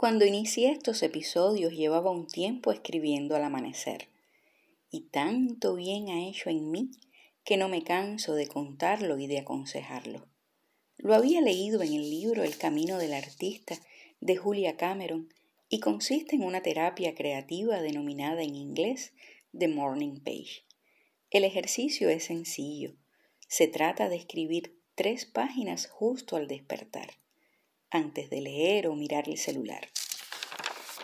Cuando inicié estos episodios llevaba un tiempo escribiendo al amanecer, y tanto bien ha hecho en mí que no me canso de contarlo y de aconsejarlo. Lo había leído en el libro El Camino del Artista de Julia Cameron y consiste en una terapia creativa denominada en inglés The Morning Page. El ejercicio es sencillo. Se trata de escribir tres páginas justo al despertar antes de leer o mirar el celular.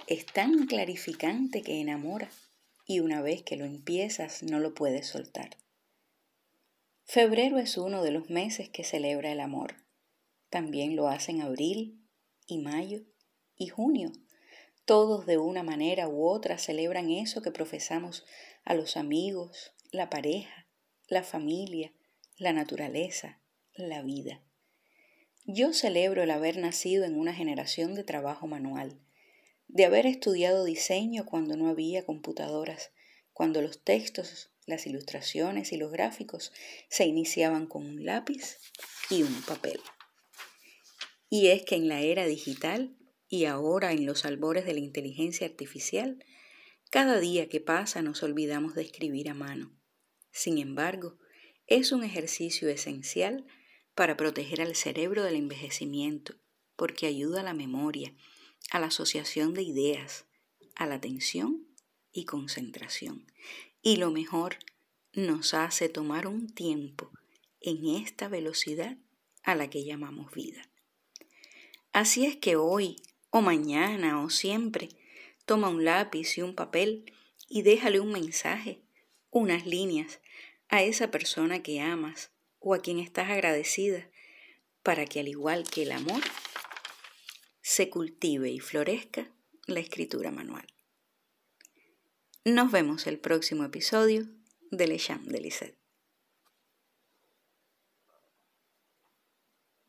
Es tan clarificante que enamora y una vez que lo empiezas no lo puedes soltar. Febrero es uno de los meses que celebra el amor. También lo hacen abril y mayo y junio. Todos de una manera u otra celebran eso que profesamos a los amigos, la pareja, la familia, la naturaleza, la vida. Yo celebro el haber nacido en una generación de trabajo manual, de haber estudiado diseño cuando no había computadoras, cuando los textos, las ilustraciones y los gráficos se iniciaban con un lápiz y un papel. Y es que en la era digital y ahora en los albores de la inteligencia artificial, cada día que pasa nos olvidamos de escribir a mano. Sin embargo, es un ejercicio esencial para proteger al cerebro del envejecimiento, porque ayuda a la memoria, a la asociación de ideas, a la atención y concentración. Y lo mejor, nos hace tomar un tiempo en esta velocidad a la que llamamos vida. Así es que hoy, o mañana, o siempre, toma un lápiz y un papel y déjale un mensaje, unas líneas, a esa persona que amas o a quien estás agradecida, para que al igual que el amor, se cultive y florezca la escritura manual. Nos vemos el próximo episodio de Le Cham de Lisette.